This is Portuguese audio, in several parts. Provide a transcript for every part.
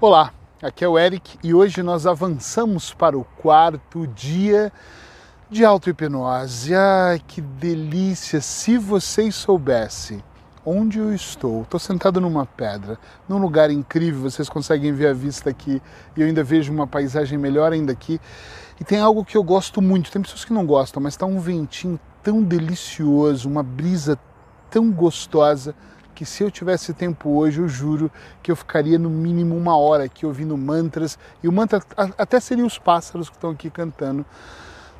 Olá, aqui é o Eric e hoje nós avançamos para o quarto dia de auto-hipnose. Ai, que delícia! Se vocês soubessem onde eu estou, estou sentado numa pedra, num lugar incrível, vocês conseguem ver a vista aqui e eu ainda vejo uma paisagem melhor ainda aqui. E tem algo que eu gosto muito, tem pessoas que não gostam, mas está um ventinho tão delicioso, uma brisa tão gostosa que se eu tivesse tempo hoje, eu juro que eu ficaria no mínimo uma hora aqui ouvindo mantras. E o mantra até seria os pássaros que estão aqui cantando.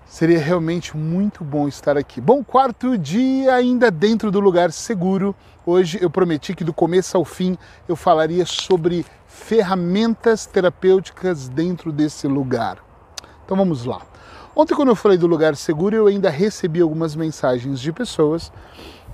Seria realmente muito bom estar aqui. Bom, quarto dia ainda dentro do lugar seguro. Hoje eu prometi que do começo ao fim eu falaria sobre ferramentas terapêuticas dentro desse lugar. Então vamos lá. Ontem, quando eu falei do lugar seguro, eu ainda recebi algumas mensagens de pessoas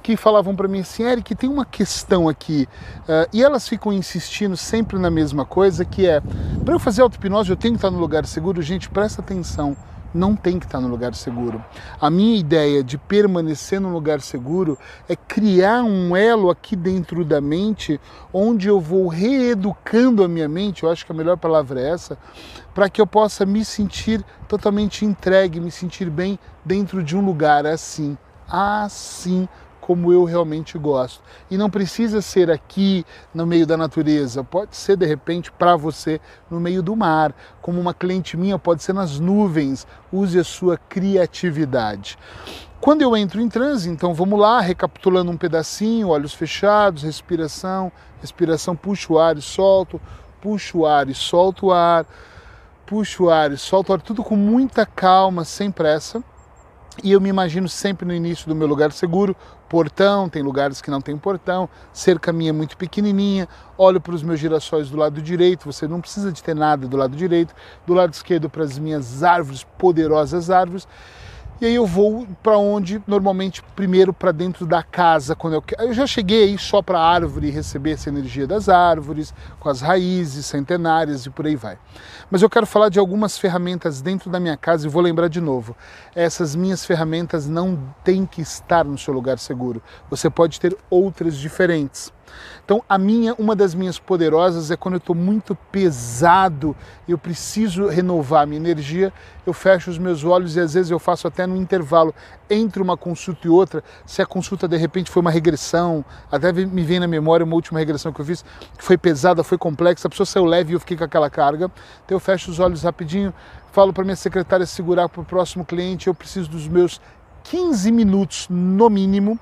que falavam para mim assim, Eric, tem uma questão aqui, uh, e elas ficam insistindo sempre na mesma coisa, que é, para eu fazer auto-hipnose eu tenho que estar no lugar seguro? Gente, presta atenção, não tem que estar no lugar seguro. A minha ideia de permanecer no lugar seguro é criar um elo aqui dentro da mente, onde eu vou reeducando a minha mente, eu acho que a melhor palavra é essa, para que eu possa me sentir totalmente entregue, me sentir bem dentro de um lugar assim, assim como eu realmente gosto. E não precisa ser aqui no meio da natureza, pode ser de repente para você no meio do mar, como uma cliente minha, pode ser nas nuvens. Use a sua criatividade. Quando eu entro em transe, então vamos lá, recapitulando um pedacinho, olhos fechados, respiração, respiração, puxo o ar e solto, puxo o ar e solto o ar, puxo o ar e solto o ar, tudo com muita calma, sem pressa. E eu me imagino sempre no início do meu lugar seguro, portão, tem lugares que não tem portão, cerca minha é muito pequenininha, olho para os meus girassóis do lado direito, você não precisa de ter nada do lado direito, do lado esquerdo para as minhas árvores, poderosas árvores, e aí eu vou para onde normalmente primeiro para dentro da casa quando eu eu já cheguei só para a árvore receber essa energia das árvores com as raízes centenárias e por aí vai. Mas eu quero falar de algumas ferramentas dentro da minha casa e vou lembrar de novo. Essas minhas ferramentas não têm que estar no seu lugar seguro. Você pode ter outras diferentes então, a minha, uma das minhas poderosas é quando eu estou muito pesado, eu preciso renovar minha energia, eu fecho os meus olhos e às vezes eu faço até no intervalo entre uma consulta e outra, se a consulta de repente foi uma regressão, até me vem na memória uma última regressão que eu fiz, que foi pesada, foi complexa, a pessoa saiu leve e eu fiquei com aquela carga, então eu fecho os olhos rapidinho, falo para minha secretária segurar para o próximo cliente, eu preciso dos meus 15 minutos no mínimo.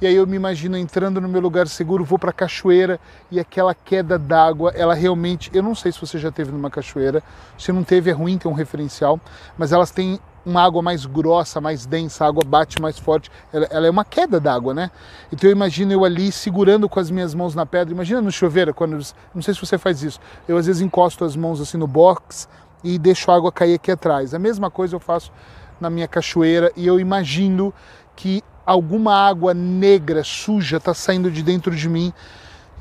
E aí eu me imagino entrando no meu lugar seguro, vou para a cachoeira e aquela queda d'água, ela realmente, eu não sei se você já teve numa cachoeira, se não teve é ruim ter um referencial, mas elas têm uma água mais grossa, mais densa, a água bate mais forte, ela, ela é uma queda d'água, né? Então eu imagino eu ali segurando com as minhas mãos na pedra, imagina no chuveiro, quando, não sei se você faz isso, eu às vezes encosto as mãos assim no box e deixo a água cair aqui atrás. A mesma coisa eu faço na minha cachoeira e eu imagino que alguma água negra, suja, está saindo de dentro de mim.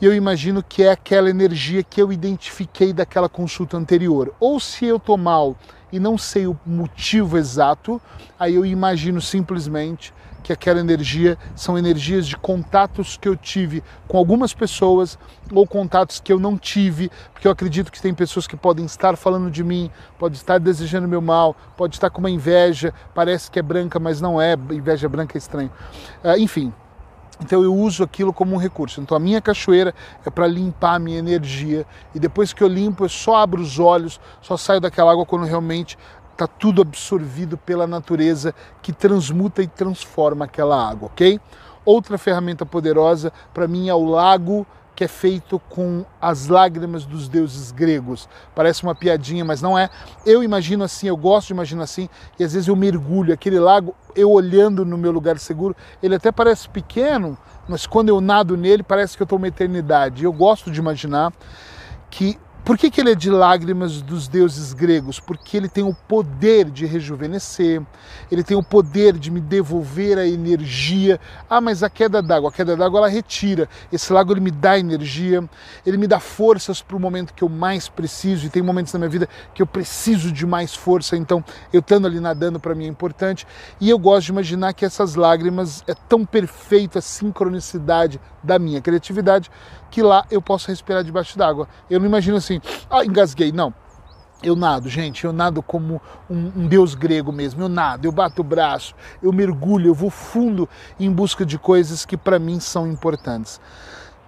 E eu imagino que é aquela energia que eu identifiquei daquela consulta anterior. Ou se eu estou mal e não sei o motivo exato, aí eu imagino simplesmente que aquela energia são energias de contatos que eu tive com algumas pessoas ou contatos que eu não tive, porque eu acredito que tem pessoas que podem estar falando de mim, pode estar desejando meu mal, pode estar com uma inveja, parece que é branca, mas não é, inveja branca é estranho. Uh, enfim, então eu uso aquilo como um recurso. Então a minha cachoeira é para limpar a minha energia e depois que eu limpo eu só abro os olhos, só saio daquela água quando realmente está tudo absorvido pela natureza que transmuta e transforma aquela água, ok? Outra ferramenta poderosa para mim é o lago que é feito com as lágrimas dos deuses gregos. Parece uma piadinha, mas não é. Eu imagino assim, eu gosto de imaginar assim, e às vezes eu mergulho. Aquele lago, eu olhando no meu lugar seguro, ele até parece pequeno, mas quando eu nado nele, parece que eu estou uma eternidade. Eu gosto de imaginar que por que, que, ele é de lágrimas dos deuses gregos? Porque ele tem o poder de rejuvenescer, ele tem o poder de me devolver a energia. Ah, mas a queda d'água, a queda d'água ela retira. Esse lago ele me dá energia, ele me dá forças para o momento que eu mais preciso. E tem momentos na minha vida que eu preciso de mais força, então eu estando ali nadando para mim é importante. E eu gosto de imaginar que essas lágrimas é tão perfeita a sincronicidade da minha criatividade que lá eu posso respirar debaixo d'água. Eu não imagino assim assim, ah, engasguei. Não. Eu nado, gente, eu nado como um, um, deus grego mesmo. Eu nado, eu bato o braço, eu mergulho, eu vou fundo em busca de coisas que para mim são importantes.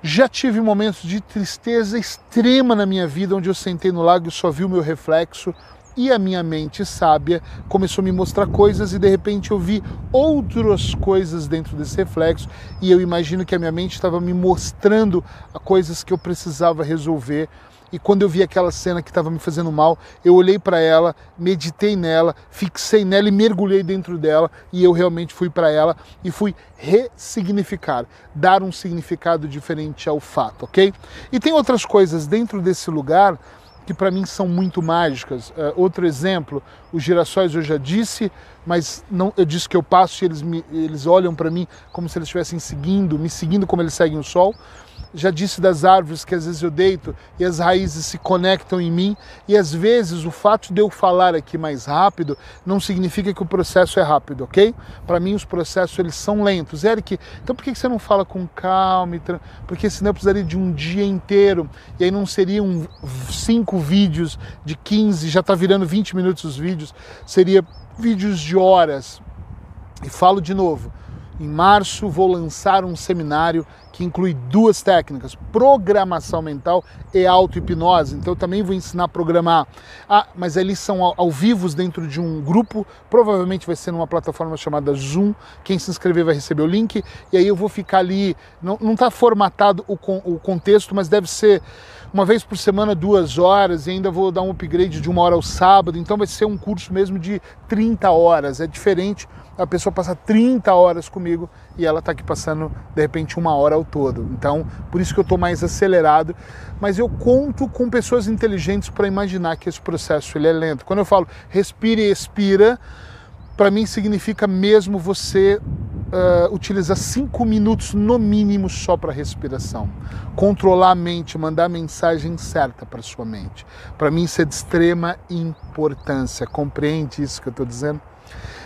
Já tive momentos de tristeza extrema na minha vida, onde eu sentei no lago e só vi o meu reflexo e a minha mente sábia começou a me mostrar coisas e de repente eu vi outras coisas dentro desse reflexo e eu imagino que a minha mente estava me mostrando coisas que eu precisava resolver. E quando eu vi aquela cena que estava me fazendo mal, eu olhei para ela, meditei nela, fixei nela e mergulhei dentro dela. E eu realmente fui para ela e fui ressignificar, dar um significado diferente ao fato, ok? E tem outras coisas dentro desse lugar que para mim são muito mágicas. Uh, outro exemplo, os girassóis eu já disse, mas não, eu disse que eu passo e eles, me, eles olham para mim como se eles estivessem seguindo, me seguindo como eles seguem o sol já disse das árvores que às vezes eu deito e as raízes se conectam em mim, e às vezes o fato de eu falar aqui mais rápido não significa que o processo é rápido, ok? Para mim os processos eles são lentos. Eric, então por que você não fala com calma? Porque senão eu precisaria de um dia inteiro e aí não seriam cinco vídeos de 15, já está virando 20 minutos os vídeos, seria vídeos de horas. E falo de novo, em março vou lançar um seminário que inclui duas técnicas, programação mental e auto-hipnose. Então eu também vou ensinar a programar. Ah, mas eles são ao, ao vivo dentro de um grupo, provavelmente vai ser numa plataforma chamada Zoom. Quem se inscrever vai receber o link, e aí eu vou ficar ali. Não está formatado o, o contexto, mas deve ser uma vez por semana, duas horas, e ainda vou dar um upgrade de uma hora ao sábado. Então vai ser um curso mesmo de 30 horas. É diferente a pessoa passa 30 horas comigo e ela está aqui passando de repente uma hora ao todo. Então, por isso que eu estou mais acelerado. Mas eu conto com pessoas inteligentes para imaginar que esse processo ele é lento. Quando eu falo respire e expira, para mim significa mesmo você uh, utilizar cinco minutos no mínimo só para respiração. Controlar a mente, mandar a mensagem certa para sua mente. Para mim isso é de extrema importância. Compreende isso que eu estou dizendo?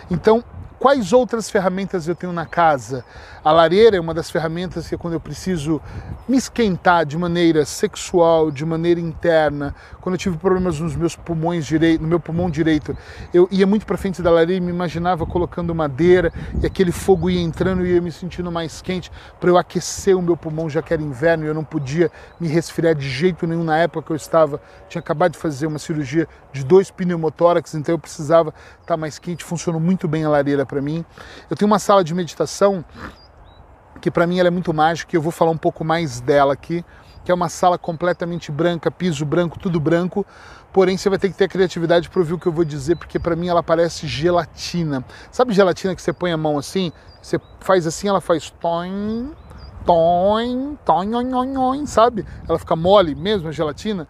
Então, Quais outras ferramentas eu tenho na casa? A lareira é uma das ferramentas que quando eu preciso me esquentar de maneira sexual, de maneira interna, quando eu tive problemas nos meus pulmões direito, no meu pulmão direito, eu ia muito para frente da lareira e me imaginava colocando madeira e aquele fogo ia entrando e ia me sentindo mais quente. Para eu aquecer o meu pulmão, já que era inverno e eu não podia me resfriar de jeito nenhum na época que eu estava, tinha acabado de fazer uma cirurgia de dois pneumotórax, então eu precisava estar mais quente, funcionou muito bem a lareira para mim. Eu tenho uma sala de meditação que para mim ela é muito mágica e eu vou falar um pouco mais dela aqui, que é uma sala completamente branca, piso branco, tudo branco. Porém, você vai ter que ter criatividade para ouvir o que eu vou dizer, porque para mim ela parece gelatina. Sabe gelatina que você põe a mão assim, você faz assim, ela faz toin, toin, toin, toin, toin, sabe? Ela fica mole mesmo a gelatina.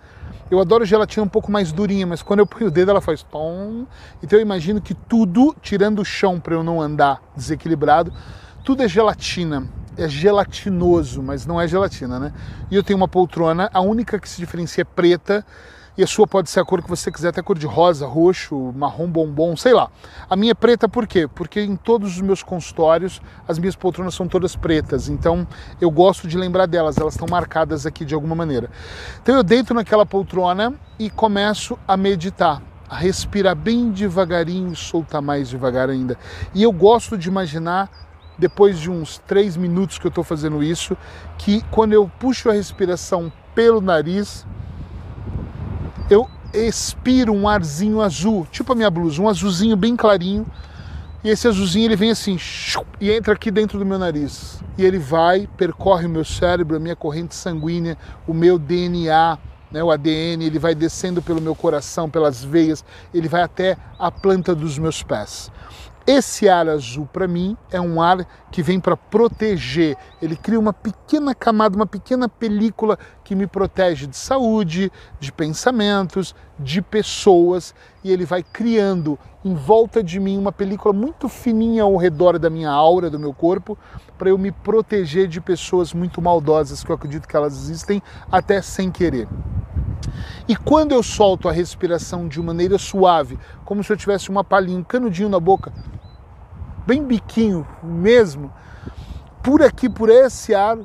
Eu adoro gelatina um pouco mais durinha, mas quando eu ponho o dedo ela faz tom. Então eu imagino que tudo, tirando o chão para eu não andar desequilibrado, tudo é gelatina. É gelatinoso, mas não é gelatina, né? E eu tenho uma poltrona, a única que se diferencia é preta e a sua pode ser a cor que você quiser, até cor de rosa, roxo, marrom bombom, sei lá. A minha é preta por quê? Porque em todos os meus consultórios as minhas poltronas são todas pretas, então eu gosto de lembrar delas, elas estão marcadas aqui de alguma maneira. Então eu deito naquela poltrona e começo a meditar a respirar bem devagarinho soltar mais devagar ainda. E eu gosto de imaginar, depois de uns três minutos que eu estou fazendo isso, que quando eu puxo a respiração pelo nariz, eu expiro um arzinho azul, tipo a minha blusa, um azulzinho bem clarinho. E esse azulzinho ele vem assim e entra aqui dentro do meu nariz. E ele vai, percorre o meu cérebro, a minha corrente sanguínea, o meu DNA, né, o ADN, ele vai descendo pelo meu coração, pelas veias, ele vai até a planta dos meus pés. Esse ar azul, para mim, é um ar que vem para proteger. Ele cria uma pequena camada, uma pequena película que me protege de saúde, de pensamentos, de pessoas, e ele vai criando em volta de mim uma película muito fininha ao redor da minha aura, do meu corpo, para eu me proteger de pessoas muito maldosas, que eu acredito que elas existem até sem querer. E quando eu solto a respiração de maneira suave, como se eu tivesse uma palhinha, um canudinho na boca, bem biquinho mesmo, por aqui, por esse ar,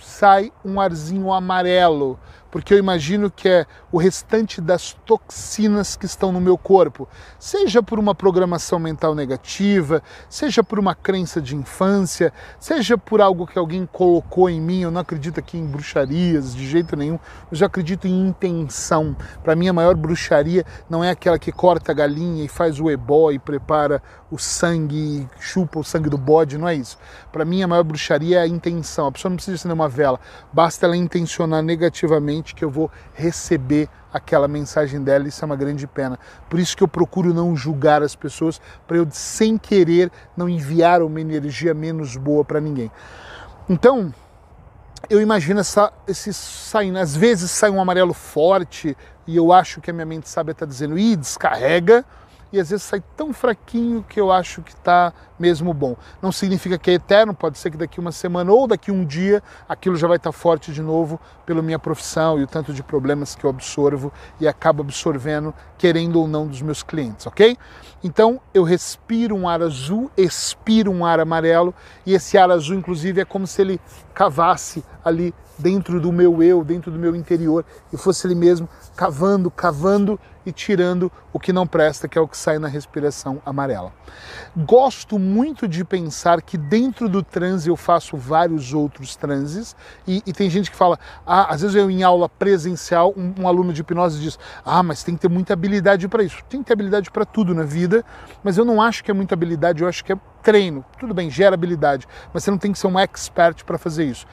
sai um arzinho amarelo. porque eu imagino que é o restante das toxinas que estão no meu corpo, seja por uma programação mental negativa, seja por uma crença de infância, seja por algo que alguém colocou em mim. Eu não acredito aqui em bruxarias de jeito nenhum, eu já acredito em intenção. Para mim, a maior bruxaria não é aquela que corta a galinha e faz o ebó e prepara o sangue, chupa o sangue do bode, não é isso. Para mim, a maior bruxaria é a intenção. A pessoa não precisa acender uma vela, basta ela intencionar negativamente que eu vou receber aquela mensagem dela, isso é uma grande pena. Por isso que eu procuro não julgar as pessoas, para eu, sem querer, não enviar uma energia menos boa para ninguém. Então, eu imagino essa, esse saindo, às vezes sai um amarelo forte e eu acho que a minha mente sabe está dizendo, ih, descarrega, e às vezes sai tão fraquinho que eu acho que está mesmo bom. Não significa que é eterno, pode ser que daqui uma semana ou daqui um dia aquilo já vai estar tá forte de novo pela minha profissão e o tanto de problemas que eu absorvo e acabo absorvendo, querendo ou não, dos meus clientes, ok? Então eu respiro um ar azul, expiro um ar amarelo e esse ar azul, inclusive, é como se ele cavasse ali dentro do meu eu, dentro do meu interior e fosse ele mesmo cavando, cavando e tirando o que não presta, que é o que sai na respiração amarela. Gosto muito de pensar que dentro do transe eu faço vários outros transes e, e tem gente que fala, ah, às vezes eu em aula presencial, um, um aluno de hipnose diz, ah, mas tem que ter muita habilidade para isso. Tem que ter habilidade para tudo na vida, mas eu não acho que é muita habilidade, eu acho que é treino. Tudo bem, gera habilidade, mas você não tem que ser um expert para fazer isso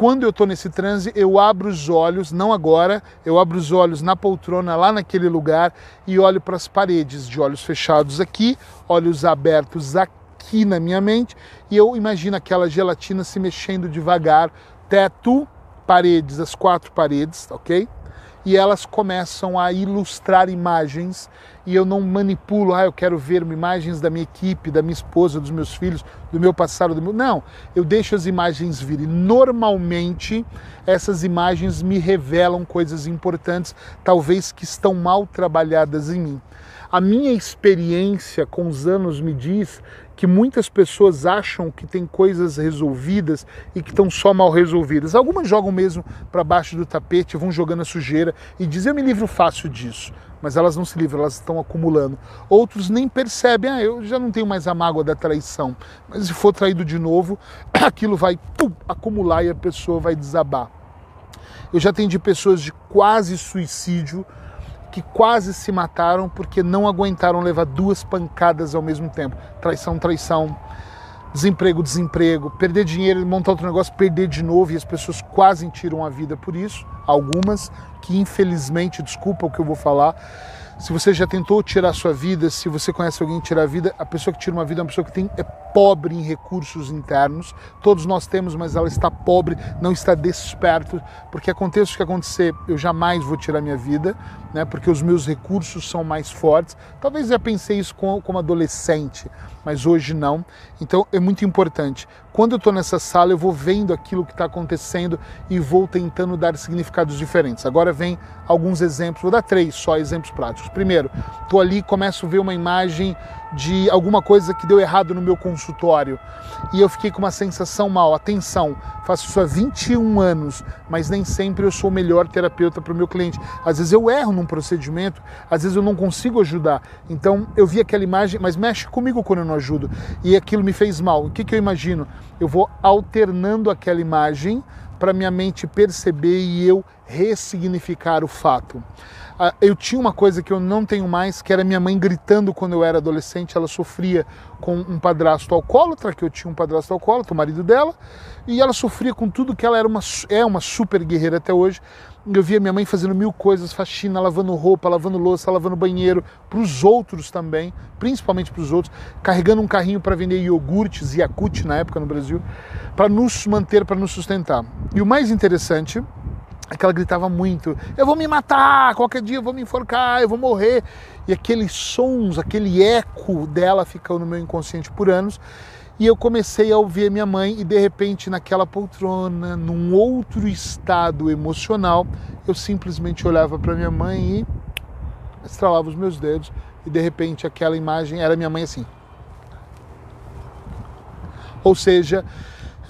quando eu estou nesse transe, eu abro os olhos, não agora, eu abro os olhos na poltrona, lá naquele lugar, e olho para as paredes, de olhos fechados aqui, olhos abertos aqui na minha mente, e eu imagino aquela gelatina se mexendo devagar, teto, paredes, as quatro paredes, ok? E elas começam a ilustrar imagens e eu não manipulo, ah, eu quero ver imagens da minha equipe, da minha esposa, dos meus filhos, do meu passado, do meu... não, eu deixo as imagens virem. Normalmente essas imagens me revelam coisas importantes, talvez que estão mal trabalhadas em mim. A minha experiência com os anos me diz que muitas pessoas acham que tem coisas resolvidas e que estão só mal resolvidas. Algumas jogam mesmo para baixo do tapete, vão jogando a sujeira e dizem: Eu me livro fácil disso. Mas elas não se livram, elas estão acumulando. Outros nem percebem, ah, eu já não tenho mais a mágoa da traição. Mas se for traído de novo, aquilo vai pum, acumular e a pessoa vai desabar. Eu já atendi pessoas de quase suicídio que quase se mataram porque não aguentaram levar duas pancadas ao mesmo tempo. Traição, traição, desemprego, desemprego, perder dinheiro, montar outro negócio, perder de novo e as pessoas quase tiram a vida por isso. Algumas que infelizmente, desculpa o que eu vou falar, se você já tentou tirar sua vida, se você conhece alguém que tira a vida, a pessoa que tira uma vida é uma pessoa que tem, é pobre em recursos internos. Todos nós temos, mas ela está pobre, não está desperto, porque aconteça o que acontecer, eu jamais vou tirar minha vida, né? Porque os meus recursos são mais fortes. Talvez eu já pensei isso como adolescente, mas hoje não. Então é muito importante. Quando eu estou nessa sala, eu vou vendo aquilo que está acontecendo e vou tentando dar significados diferentes. Agora vem alguns exemplos, vou dar três só exemplos práticos. Primeiro, estou ali começo a ver uma imagem de alguma coisa que deu errado no meu consultório e eu fiquei com uma sensação mal. Atenção, faço isso há 21 anos, mas nem sempre eu sou o melhor terapeuta para o meu cliente. Às vezes eu erro num procedimento, às vezes eu não consigo ajudar. Então eu vi aquela imagem, mas mexe comigo quando eu não ajudo e aquilo me fez mal. O que, que eu imagino? Eu vou alternando aquela imagem para minha mente perceber e eu ressignificar o fato. Ah, eu tinha uma coisa que eu não tenho mais, que era minha mãe gritando quando eu era adolescente. Ela sofria com um padrasto alcoólatra, que eu tinha um padrasto alcoólatra, o marido dela, e ela sofria com tudo que ela era uma, é uma super guerreira até hoje. Eu via minha mãe fazendo mil coisas, faxina, lavando roupa, lavando louça, lavando banheiro, para os outros também, principalmente para os outros, carregando um carrinho para vender iogurtes, Yakut na época no Brasil, para nos manter, para nos sustentar. E o mais interessante que ela gritava muito: Eu vou me matar, qualquer dia eu vou me enforcar, eu vou morrer. E aqueles sons, aquele eco dela ficou no meu inconsciente por anos. E eu comecei a ouvir minha mãe, e de repente, naquela poltrona, num outro estado emocional, eu simplesmente olhava para minha mãe e estralava os meus dedos, e de repente aquela imagem era minha mãe assim. Ou seja,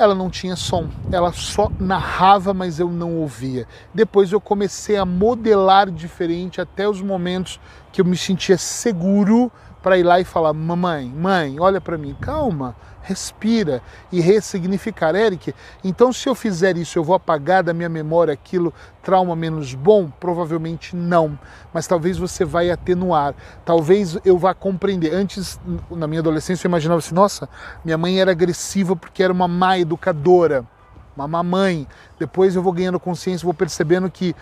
ela não tinha som, ela só narrava, mas eu não ouvia. Depois eu comecei a modelar diferente até os momentos que eu me sentia seguro para ir lá e falar: "Mamãe, mãe, olha para mim, calma, respira e ressignificar. Eric, então se eu fizer isso, eu vou apagar da minha memória aquilo trauma menos bom? Provavelmente não, mas talvez você vai atenuar. Talvez eu vá compreender. Antes, na minha adolescência, eu imaginava assim: nossa, minha mãe era agressiva porque era uma má educadora, uma mamãe. Depois eu vou ganhando consciência, vou percebendo que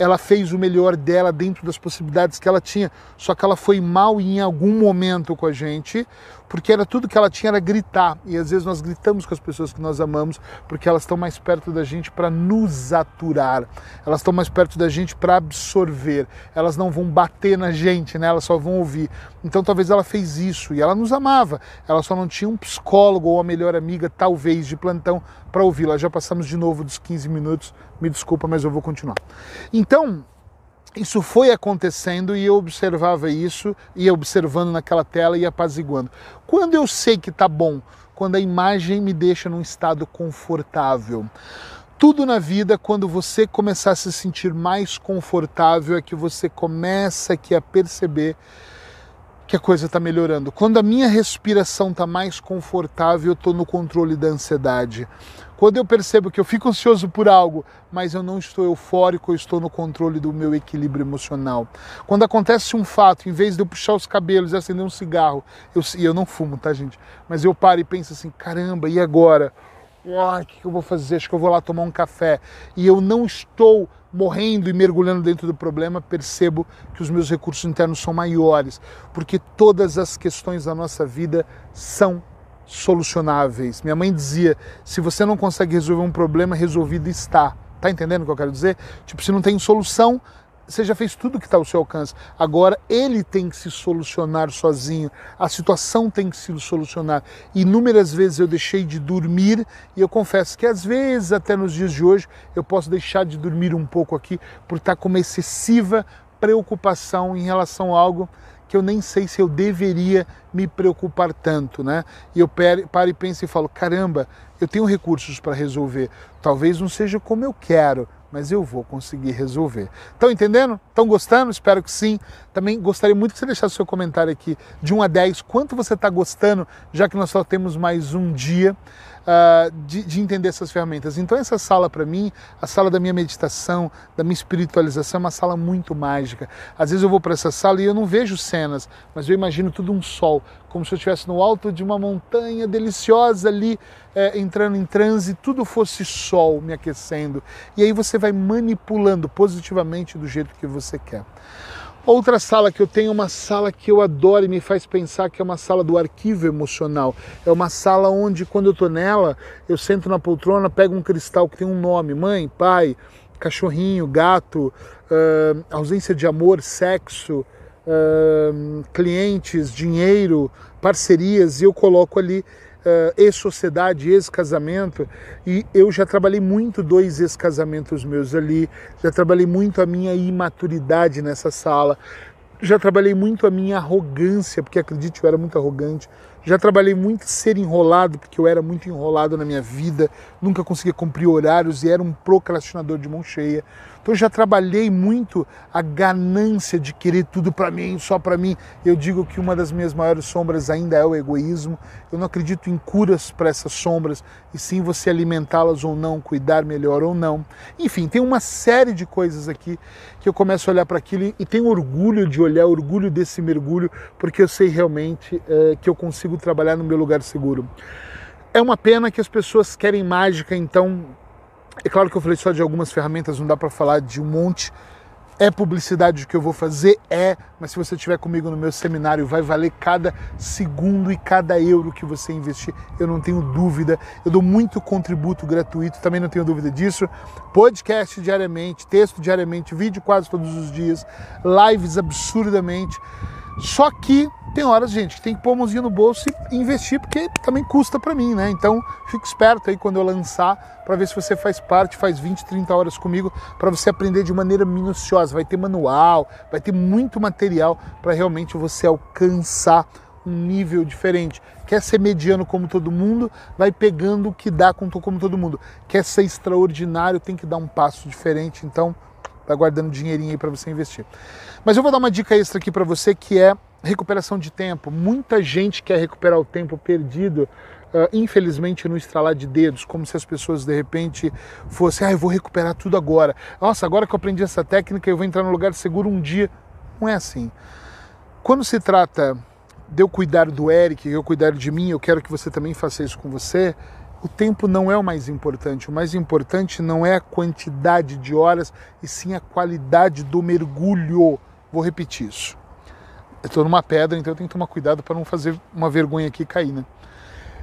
ela fez o melhor dela dentro das possibilidades que ela tinha, só que ela foi mal em algum momento com a gente, porque era tudo que ela tinha era gritar. E às vezes nós gritamos com as pessoas que nós amamos, porque elas estão mais perto da gente para nos aturar. Elas estão mais perto da gente para absorver. Elas não vão bater na gente, né? Elas só vão ouvir. Então talvez ela fez isso e ela nos amava. Ela só não tinha um psicólogo ou a melhor amiga, talvez, de plantão para ouvi-la. Já passamos de novo dos 15 minutos. Me desculpa, mas eu vou continuar. Então, isso foi acontecendo e eu observava isso, ia observando naquela tela e apaziguando. Quando eu sei que tá bom, quando a imagem me deixa num estado confortável. Tudo na vida, quando você começar a se sentir mais confortável, é que você começa aqui a perceber que a coisa está melhorando. Quando a minha respiração está mais confortável, eu estou no controle da ansiedade. Quando eu percebo que eu fico ansioso por algo, mas eu não estou eufórico, eu estou no controle do meu equilíbrio emocional. Quando acontece um fato, em vez de eu puxar os cabelos e acender um cigarro, eu, e eu não fumo, tá, gente? Mas eu paro e penso assim: caramba, e agora? o que eu vou fazer? Acho que eu vou lá tomar um café. E eu não estou morrendo e mergulhando dentro do problema, percebo que os meus recursos internos são maiores, porque todas as questões da nossa vida são solucionáveis. Minha mãe dizia: se você não consegue resolver um problema, resolvido está. Tá entendendo o que eu quero dizer? Tipo, se não tem solução, você já fez tudo que está ao seu alcance. Agora ele tem que se solucionar sozinho. A situação tem que se solucionar. Inúmeras vezes eu deixei de dormir e eu confesso que às vezes, até nos dias de hoje, eu posso deixar de dormir um pouco aqui por estar com uma excessiva preocupação em relação a algo que eu nem sei se eu deveria me preocupar tanto, né? E eu paro e penso e falo: caramba, eu tenho recursos para resolver. Talvez não seja como eu quero, mas eu vou conseguir resolver. Estão entendendo? Estão gostando? Espero que sim. Também gostaria muito que você deixasse seu comentário aqui de 1 a 10, quanto você está gostando, já que nós só temos mais um dia uh, de, de, entender essas ferramentas. Então, essa sala, para mim, a sala da minha meditação, da minha espiritualização, é uma sala muito mágica. Às vezes eu vou para essa sala e eu não vejo cenas, mas eu imagino tudo um sol, como se eu estivesse no alto de uma montanha deliciosa ali, é, entrando em transe, tudo fosse sol me aquecendo. E aí você vai manipulando positivamente do jeito que você quer. Outra sala que eu tenho é uma sala que eu adoro e me faz pensar que é uma sala do arquivo emocional. É uma sala onde, quando eu estou nela, eu sento na poltrona, pego um cristal que tem um nome: mãe, pai, cachorrinho, gato, uh, ausência de amor, sexo, uh, clientes, dinheiro, parcerias, e eu coloco ali uh, ex-sociedade, ex-casamento, e eu já trabalhei muito dois ex-casamentos meus ali, já trabalhei muito a minha imaturidade nessa sala, já trabalhei muito a minha arrogância, porque acredite, eu era muito arrogante, já trabalhei muito ser enrolado, porque eu era muito enrolado na minha vida, nunca conseguia cumprir horários e era um procrastinador de mão cheia. Então já trabalhei muito a ganância de querer tudo para mim, só para mim. Eu digo que uma das minhas maiores sombras ainda é o egoísmo. Eu não acredito em curas para essas sombras, e sim você alimentá-las ou não, cuidar melhor ou não. Enfim, tem uma série de coisas aqui que eu começo a olhar para aquilo e tenho orgulho de olhar, orgulho desse mergulho, porque eu sei realmente é, que eu consigo trabalhar no meu lugar seguro. É uma pena que as pessoas querem mágica, então é claro que eu falei só de algumas ferramentas, não dá para falar de um monte. É publicidade que eu vou fazer? É, mas se você estiver comigo no meu seminário, vai valer cada segundo e cada euro que você investir, eu não tenho dúvida. Eu dou muito contributo gratuito, também não tenho dúvida disso. Podcast diariamente, texto diariamente, vídeo quase todos os dias, lives absurdamente. Só que tem horas, gente, que tem que pôr a mãozinha no bolso e investir, porque também custa para mim, né? Então, fique esperto aí quando eu lançar, para ver se você faz parte, faz 20, 30 horas comigo, para você aprender de maneira minuciosa. Vai ter manual, vai ter muito material para realmente você alcançar um nível diferente. Quer ser mediano como todo mundo, vai pegando o que dá como todo mundo. Quer ser extraordinário, tem que dar um passo diferente. Então, vai guardando dinheirinho aí para você investir. Mas eu vou dar uma dica extra aqui para você que é recuperação de tempo. Muita gente quer recuperar o tempo perdido, uh, infelizmente no estralar de dedos, como se as pessoas de repente fossem, ah, eu vou recuperar tudo agora. Nossa, agora que eu aprendi essa técnica, eu vou entrar no lugar seguro um dia. Não é assim. Quando se trata de eu cuidar do Eric, eu cuidar de mim, eu quero que você também faça isso com você. O tempo não é o mais importante. O mais importante não é a quantidade de horas, e sim a qualidade do mergulho. Vou repetir isso. Eu estou numa pedra, então eu tenho que tomar cuidado para não fazer uma vergonha aqui cair, né?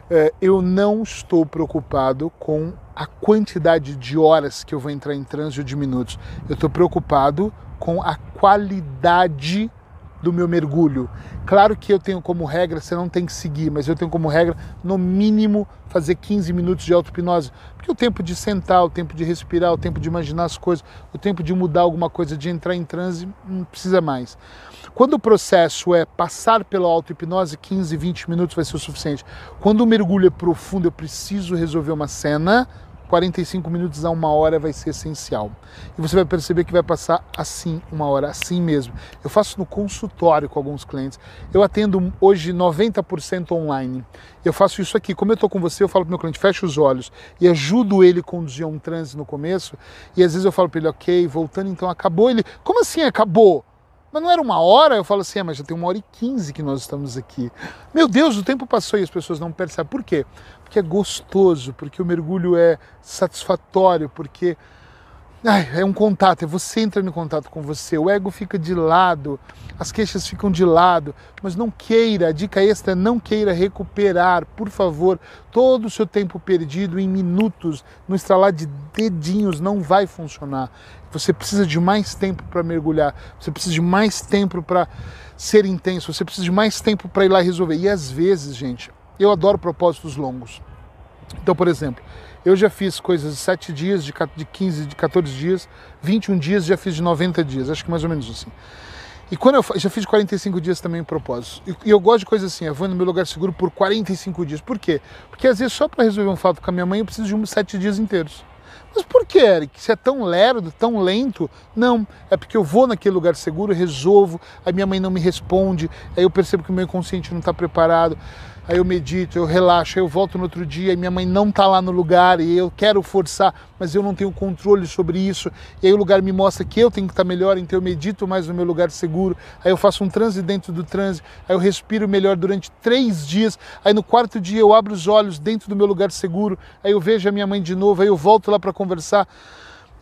É, eu não estou preocupado com a quantidade de horas que eu vou entrar em trânsito de minutos. Eu estou preocupado com a qualidade do meu mergulho. Claro que eu tenho como regra, você não tem que seguir, mas eu tenho como regra, no mínimo, fazer 15 minutos de auto-hipnose. Porque o tempo de sentar, o tempo de respirar, o tempo de imaginar as coisas, o tempo de mudar alguma coisa, de entrar em transe, não precisa mais. Quando o processo é passar pela auto-hipnose, 15, 20 minutos vai ser o suficiente. Quando o mergulho é profundo, eu preciso resolver uma cena, 45 minutos a uma hora vai ser essencial. E você vai perceber que vai passar assim, uma hora, assim mesmo. Eu faço no consultório com alguns clientes. Eu atendo hoje 90% online. Eu faço isso aqui. Como eu estou com você, eu falo para meu cliente, fecha os olhos e ajudo ele a conduzir um transe no começo. E às vezes eu falo para ele, ok, voltando, então acabou. Ele, como assim acabou? Mas não era uma hora? Eu falo assim, é, mas já tem uma hora e quinze que nós estamos aqui. Meu Deus, o tempo passou e as pessoas não percebem. Por quê? Porque é gostoso, porque o mergulho é satisfatório, porque ai, é um contato, é você entrando em contato com você. O ego fica de lado, as queixas ficam de lado, mas não queira, a dica extra é não queira recuperar, por favor, todo o seu tempo perdido em minutos, no estralar de dedinhos, não vai funcionar. Você precisa de mais tempo para mergulhar, você precisa de mais tempo para ser intenso, você precisa de mais tempo para ir lá resolver. E às vezes, gente, eu adoro propósitos longos. Então, por exemplo, eu já fiz coisas de 7 dias, de 15, de 14 dias, 21 dias, já fiz de 90 dias, acho que mais ou menos assim. E quando eu já fiz 45 dias também em propósito. E, eu gosto de coisas assim, eu vou no meu lugar seguro por 45 dias. Por quê? Porque às vezes só para resolver um fato com a minha mãe eu preciso de uns 7 dias inteiros. Mas por que, Eric? Se é tão lerdo, tão lento? Não, é porque eu vou naquele lugar seguro, resolvo, a minha mãe não me responde, aí eu percebo que o meu inconsciente não está preparado aí eu medito, eu relaxo, aí eu volto no outro dia e minha mãe não está lá no lugar e eu quero forçar, mas eu não tenho controle sobre isso. E aí o lugar me mostra que eu tenho que estar tá melhor, então eu medito mais no meu lugar seguro. Aí eu faço um transe dentro do transe, aí eu respiro melhor durante três dias. Aí no quarto dia eu abro os olhos dentro do meu lugar seguro, aí eu vejo a minha mãe de novo, aí eu volto lá para conversar.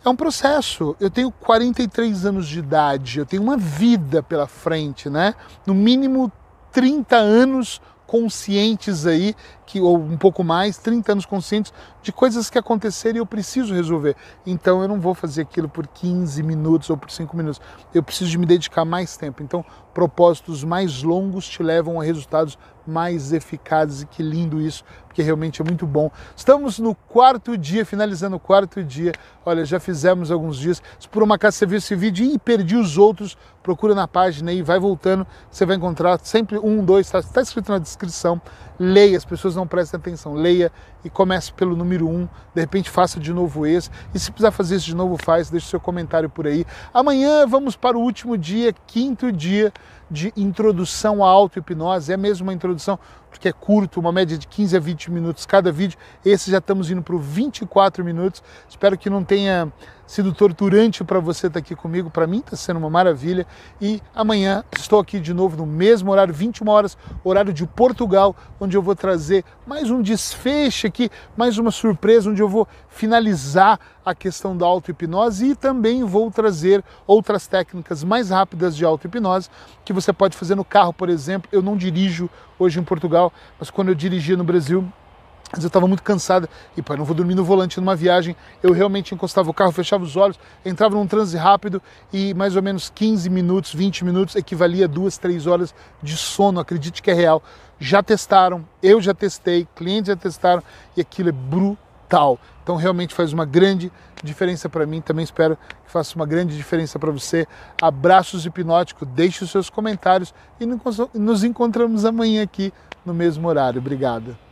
É um processo. Eu tenho 43 anos de idade, eu tenho uma vida pela frente, né? No mínimo 30 anos conscientes aí, que, ou um pouco mais, 30 anos conscientes de coisas que aconteceram e eu preciso resolver. Então eu não vou fazer aquilo por 15 minutos ou por 5 minutos. Eu preciso de me dedicar mais tempo. Então, propósitos mais longos te levam a resultados mais eficazes. E que lindo isso, porque realmente é muito bom. Estamos no quarto dia, finalizando o quarto dia. Olha, já fizemos alguns dias. Se por uma acaso você viu esse vídeo e perdi os outros, procura na página aí, vai voltando, você vai encontrar sempre um, dois, está tá escrito na descrição. Leia, as pessoas não prestam atenção. Leia e comece pelo número um. De repente faça de novo esse. E se precisar fazer isso de novo, faz. Deixe seu comentário por aí. Amanhã vamos para o último dia, quinto dia de introdução à auto-hipnose. É mesmo uma introdução, porque é curto, uma média de 15 a 20 minutos cada vídeo. Esse já estamos indo para 24 minutos. Espero que não tenha sido torturante para você estar tá aqui comigo. Para mim está sendo uma maravilha. E amanhã estou aqui de novo no mesmo horário, 21 horas, horário de Portugal, onde eu vou trazer mais um desfecho aqui, mais uma surpresa, onde eu vou finalizar a questão da auto-hipnose e também vou trazer outras técnicas mais rápidas de auto-hipnose que você pode fazer no carro, por exemplo. Eu não dirijo hoje em Portugal, mas quando eu dirigia no Brasil, mas eu estava muito cansada e, pai, não vou dormir no volante numa viagem. Eu realmente encostava o carro, fechava os olhos, entrava num transe rápido e mais ou menos 15 minutos, 20 minutos equivalia a duas, três horas de sono. Acredite que é real. Já testaram, eu já testei, clientes já testaram e aquilo é brutal. Então realmente faz uma grande diferença para mim, também espero que faça uma grande diferença para você. Abraços hipnóticos, deixe os seus comentários e nos encontramos amanhã aqui no mesmo horário. Obrigado.